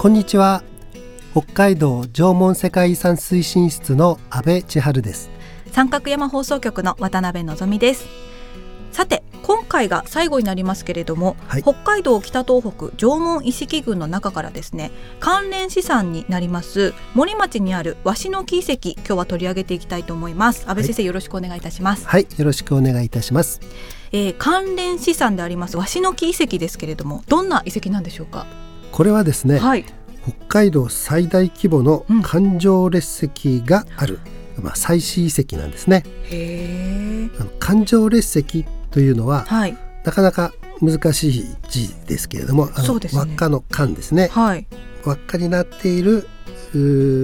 こんにちは。北海道縄文世界遺産推進室の阿部千春です。三角山放送局の渡辺のぞみです。さて今回が最後になりますけれども、はい、北海道北東北縄文遺跡群の中からですね関連資産になります森町にある鷲の木遺跡今日は取り上げていきたいと思います。安倍先生、はい、よろしくお願いいたします。はいよろしくお願いいたします。えー、関連資産であります鷲の木遺跡ですけれどもどんな遺跡なんでしょうか？これはですね、はい、北海道最大規模の環状列石がある、うん、まあ、祭祀遺跡なんですね。環状列石というのは、はい、なかなか難しい字ですけれどもあの、ね、輪っかの間ですね、はい、輪っかになっている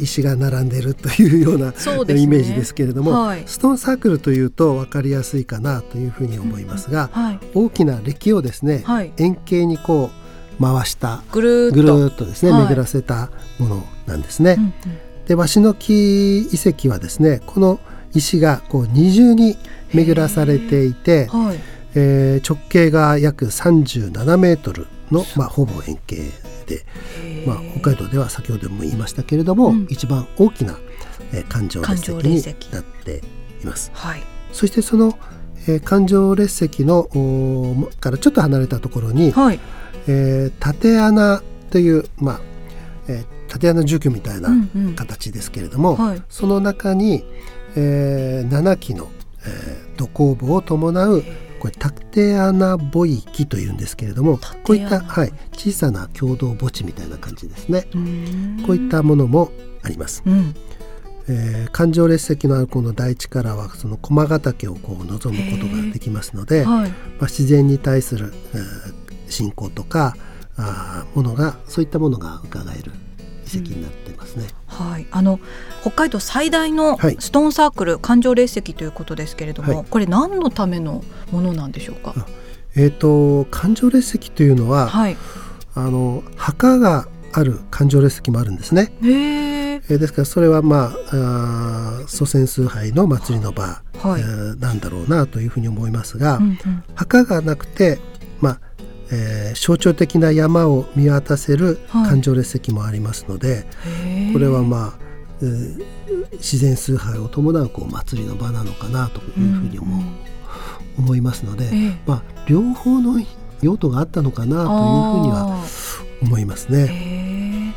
石が並んでいるというような、ね、イメージですけれども、はい、ストーンサークルというと分かりやすいかなというふうに思いますが、うんはい、大きな歴をですね、はい、円形にこう回したぐるっと。ですね、巡らせたものなんですね。うんうん、で鷲の木遺跡はですねこの石がこう二重に巡らされていて、はい、えー、直径が約37メートルの、まあ、ほぼ円形で、まあ、北海道では先ほども言いましたけれども、うん、一番大きな、えー、環状列石になっています。はい、そしてその、えー、環状列石のからちょっと離れたところに、はい、えー、縦穴という、まあえー、縦穴住居みたいな形ですけれども、うんうんはい、その中に、えー、7基の、えー、土工部を伴うこれ縦穴墓域というんですけれどもこういった、はい、小さな共同墓地みたいな感じですね。こういったものもあります。うん。えー、環状列石のあるこの大地からはその駒ヶ岳をこう望むことができますので、はい、まあ、自然に対する、えー、信仰とかあものがそういったものが伺える遺跡になってますね。うん、はい、あの北海道最大のストーンサークル、はい、環状列石ということですけれども、はい、これ何のためのものなんでしょうか？えっ、ー、と環状列石というのは、はい、あの墓がある環状列石もあるんですね。へえー、ですからそれはまああ祖先崇拝の祭りの場、はい、えー、なんだろうなというふうに思いますが、うんうん、墓がなくてまあえー、象徴的な山を見渡せる環状列石もありますので、はい、これはまあ、えー、自然崇拝を伴うこう祭りの場なのかなというふうにも、うん、思いますので、えー、まあ、両方の用途があったのかなというふうには思いますね。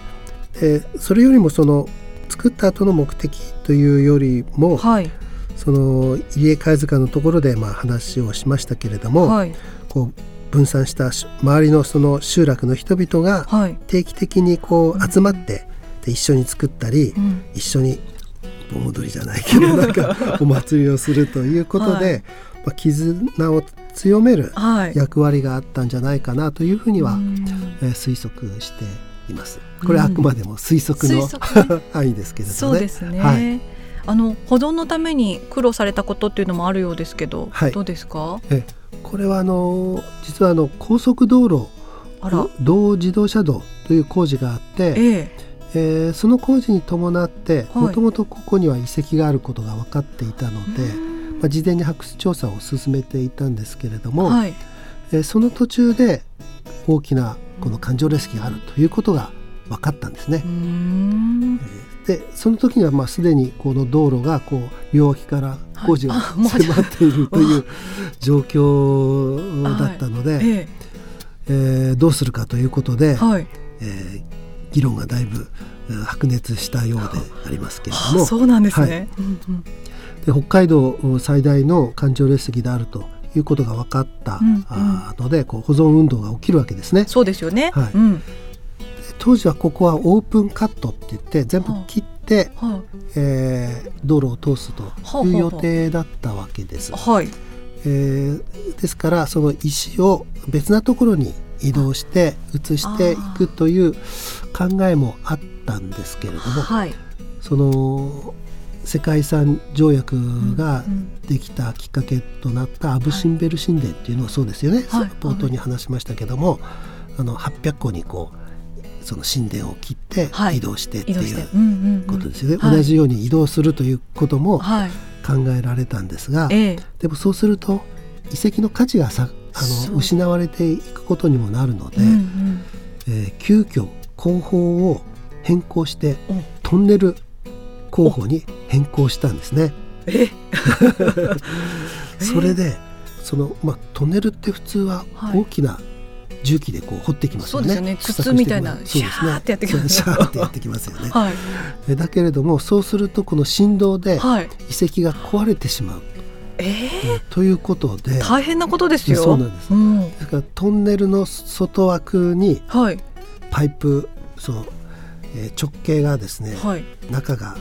でそれよりもその作った後の目的というよりも、はい、その入江貝塚のところでまあ話をしましたけれども、はい、こう分散した周りのその集落の人々が定期的にこう集まって、で一緒に作ったり、うん、一緒に盆踊りじゃないけど なんかお祭りをするということで、はい、まあ、絆を強める役割があったんじゃないかなというふうには、はい、えー、推測しています。これはあくまでも推測の、うん、範囲ですけれどもね。そうですね、はい。あの保存のために苦労されたことっていうのもあるようですけど、はい、どうですか？えこれはあの実はあの高速道路道自動車道という工事があって、ええ。えー、その工事に伴ってもともとここには遺跡があることが分かっていたので、まあ、事前に発掘調査を進めていたんですけれども、はい、えー、その途中で大きなこの環状列石があるということが分かったんですね。でその時にはまあすでにこの道路がこう両脇から工事が迫っているという状況だったので、はい、ええ。ー、どうするかということで、はい、えー、議論がだいぶ白熱したようでありますけれども。そうなんですね、はい。で北海道最大の環状列石であるということが分かった、うんうん、のでこう保存運動が起きるわけですね。そうですよね、はい、うん、当時はここはオープンカットって言って全部切って、はあ、えー、道路を通すという予定だったわけです。はい。えー、ですからその石を別なところに移動して移していくという考えもあったんですけれども、はい、その世界遺産条約ができたきっかけとなったアブ・シンベル神殿っていうのはそうですよね、はい、冒頭に話しましたけども、あの800個にこうその神殿を切って移動してっていうことですよね、同じように移動するということも考えられたんですが、でもそうすると遺跡の価値がさあの失われていくことにもなるので、うんうん、えー、急遽工法を変更してトンネル候補に変更したんですね。それでその、まあ、トンネルって普通は大きな重機でこう掘ってきますよね。そうですね。筒みたいなシャーってやってきます、ね。シャーってやってきますよね。はい、だけれどもそうするとこの振動で遺跡が壊れてしまう。えー、ということで大変なことですよ。そうなんです。うん、ですからトンネルの外枠にパイプ、その、えー、直径がですね、はい、中が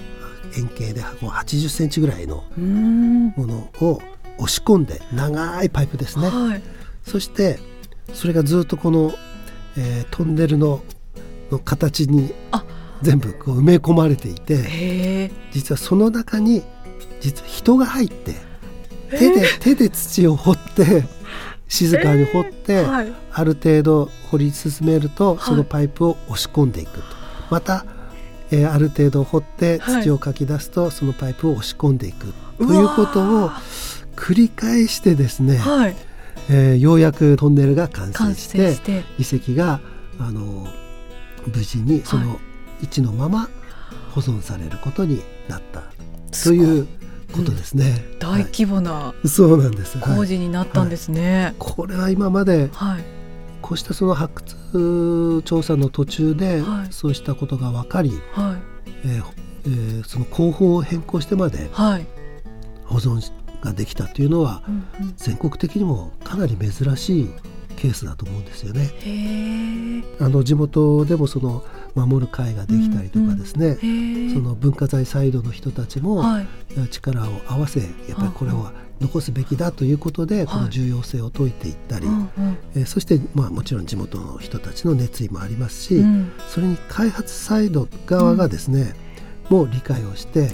円形で80センチぐらいのものを押し込んで長いパイプですね、はい、そしてそれがずっとこの、えー、トンネルのの形に全部こう埋め込まれていて実はその中に実は人が入って手で手で土を掘って 静かに掘って、はい、ある程度掘り進めるとそのパイプを押し込んでいくと。またえー、ある程度掘って土をかき出すと、はい、そのパイプを押し込んでいくということを繰り返してですね、はい、えー、ようやくトンネルが完成して遺跡があの無事にその位置のまま保存されることになった。ということですね。うん、大規模な、はい、そうなんです。工事になったんですね。これは今まで、はい。こうしたその発掘調査の途中で、そうしたことが分かり、はい、えーえー、その工法を変更してまで保存ができたというのは、全国的にもかなり珍しいケースだと思うんですよね。あの地元でもその守る会ができたりとかですね、うんうん、その文化財サイドの人たちも力を合わせやっぱりこれは残すべきだということで、この重要性を説いていったり、はいえー、そして、まあ、もちろん地元の人たちの熱意もありますし、うん、それに開発サイド側がですね、うん、もう理解をして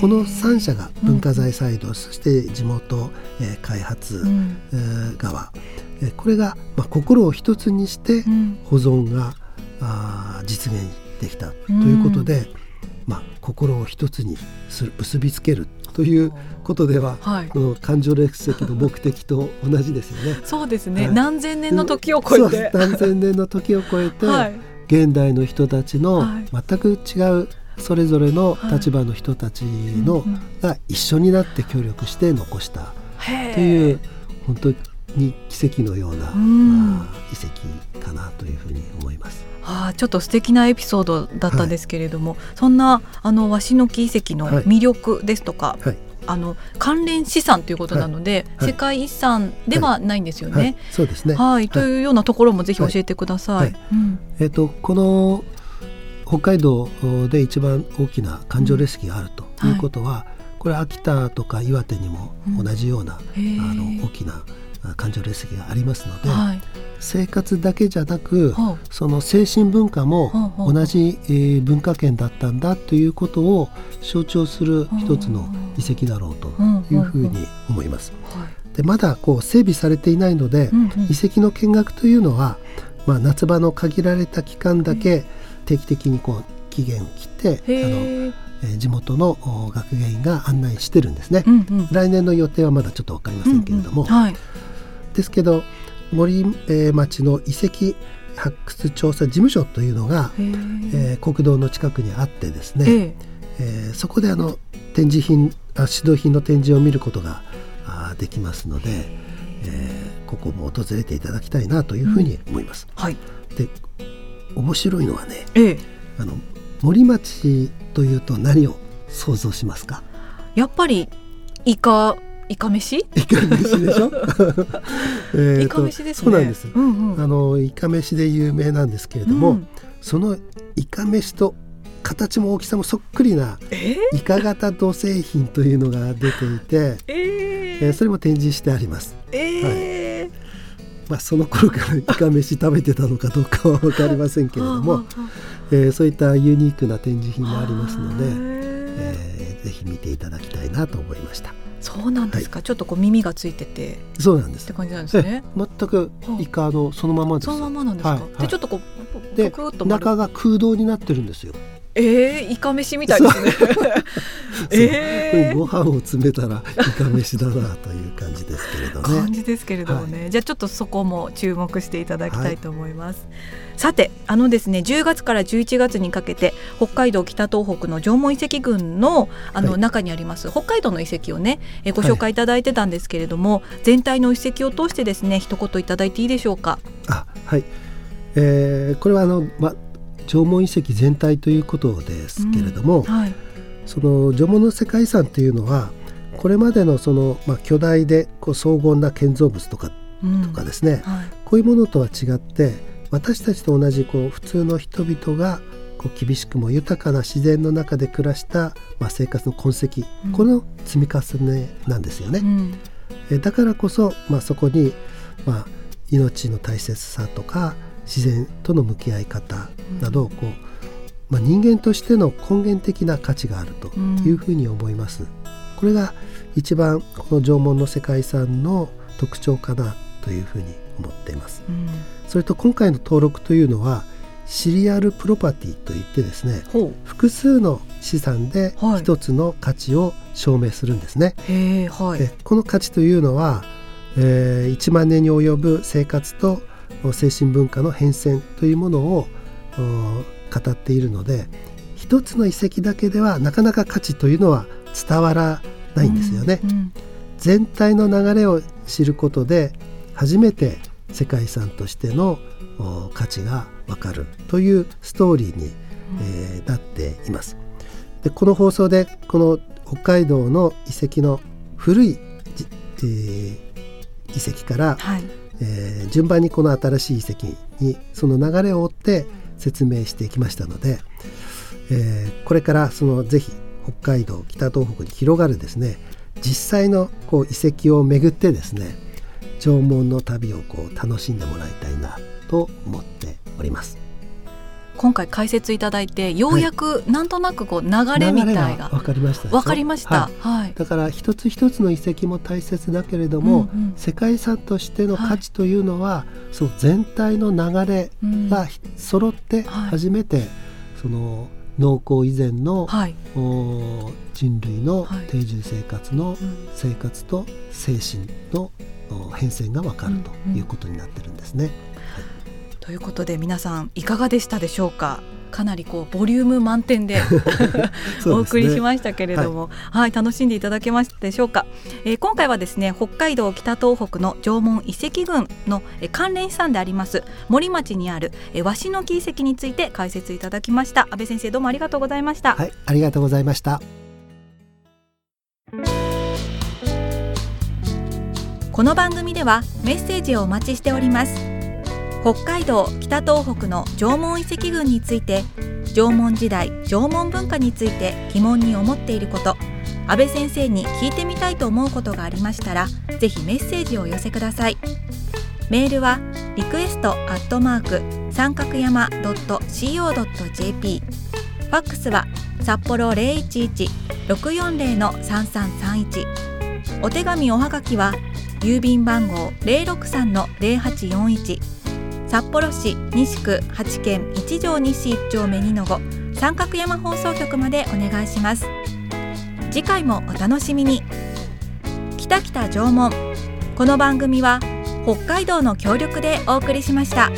この3者が文化財サイド、うん、そして地元、えー、開発、うん、えー、側、えー、これが、まあ、心を一つにして保存が、あ実現できた。ということで、まあ、心を一つにする結びつけるということでは、はい、この感情列石の目的と同じですよね。そうですね、はい、何千年の時を超えて。何千年の時を超えて、はい、現代の人たちの全く違うそれぞれの立場の人たちの、が一緒になって協力して残したという本当に奇跡のような、うん、遺跡かなというふうに思います。ああちょっと素敵なエピソードだったんですけれども、はい、そんなあの鷲の木遺跡の魅力ですとか、はい、あの関連資産ということなので、はい、世界遺産ではないんですよね。そうですね。はい、というようなところもぜひ教えてください。うん、えっ、ー、とこの北海道で一番大きな環状列石があるとい。うことは、これ秋田とか岩手にも同じような、うん、あの大きな環状列石がありますので、はい、生活だけじゃなく、その精神文化も同じ、えー、文化圏だったんだということを象徴する一つの遺跡だろうというふうに思います。でまだこう整備されていないので、遺跡の見学というのは、まあ、夏場の限られた期間だけ定期的にこう期限を切ってあのえ地元の学芸員が案内してるんですね、うんうん、来年の予定はまだちょっと分かりませんけれども、うんうん。はい、ですけど森、えー、町の遺跡、発掘調査事務所というのが、えー、国道の近くにあってですね、えー、えー、そこであの展示品あ指導品の展示を見ることがあできますので、えー、ここも訪れていただきたいなというふうに思います。うん、はい、で面白いのはね、えー、あの森町というと何を想像しますか？やっぱりイカイカ飯？イカ飯でしょ？えイカ飯です、ね、そうなんです、うんうん、あのイカ飯で有名なんですけれども、うん、そのイカ飯と形も大きさもそっくりなイカ型土製品というのが出ていて、えー、えー、それも展示してあります。えー、はいまあ、その頃からイカ飯食べてたのかどうかは分かりませんけれどもえー、そういったユニークな展示品もありますので、えー、ぜひ見ていただきたいなと思いました。そうなんですか、はい、ちょっとこう耳がついてて。そうなんです。って感じなんですね。全くイカのそのままです。そのままなんですか、はい、でちょっとこうで中が空洞になってるんですよえー、イカ飯みたいですね。えー、ご飯を詰めたらイカ飯だなという感じですけれどね。感じですけれどもね、はい、じゃあちょっとそこも注目していただきたいと思います。はい、さてあのですね10月から11月にかけて北海道北東北の縄文遺跡群のあの、中にあります北海道の遺跡をねえご紹介いただいてたんですけれども、全体の遺跡を通してですね一言いただいていいでしょうか？あはい、えー、これはあのま縄文遺跡全体ということですけれども、うんはい、その縄文の世界遺産というのはこれまでのその、まあ、巨大でこう荘厳な建造物とか,、とかですね、はい、こういうものとは違って私たちと同じこう普通の人々がこう厳しくも豊かな自然の中で暮らした、まあ、生活の痕跡、うん、この積み重ねなんですよね。うん、えだからこそ、まあ、そこに、まあ、命の大切さとか自然との向き合い方などこう、まあ、人間としての根源的な価値があるというふうに思います。これが一番この縄文の世界遺産の特徴かなというふうに思っています。それと今回の登録というのはシリアルプロパティといってですね複数の資産で一つの価値を証明するんですね。はい、この価値というのは、えー、1万年に及ぶ生活と精神文化の変遷というものを語っているので一つの遺跡だけではなかなか価値というのは伝わらないんですよね。うんうん、全体の流れを知ることで初めて世界遺産としての価値がわかるというストーリーに、えー、なっています。でこの放送でこの北海道の遺跡の古い、えー、遺跡から、はいえー、順番にこの新しい遺跡にその流れを追って説明してきましたので、えー、これからそのぜひ北海道北東北に広がるですね実際のこう遺跡を巡ってですね縄文の旅をこう楽しんでもらいたいなと思っております。今回解説いただいてようやくなんとなくこう流れみたいが分かりました。分かりました、はい、だから一つ一つの遺跡も大切だけれども、うんうん、世界遺産としての価値というのは、はい、その全体の流れが揃って初めて、うんはい、その農耕以前の、はい、人類の定住生活の生活と精神の変遷が分かるということになってるんですね。うんうんということで皆さんいかがでしたでしょうか？かなりこうボリューム満点で お送りしましたけれども、ねはい、はい、楽しんでいただけましたでしょうか、えー、今回はですね北海道北東北の縄文遺跡群の、えー、関連資産であります森町にある、えー、鷲の木遺跡について解説いただきました。安倍先生どうもありがとうございました。はいありがとうございました。この番組ではメッセージをお待ちしております北海道北東北の縄文遺跡群について縄文時代縄文文化について疑問に思っていること安倍先生に聞いてみたいと思うことがありましたらぜひメッセージを寄せください。メールはリクエストアットマーク三角山 .co.jp ファックスは札幌011-640-3331お手紙おはがきは郵便番号063-0841札幌市西区八軒一条西一丁目二の五三角山放送局までお願いします。次回もお楽しみに。北北縄文この番組は北海道の協力でお送りしました。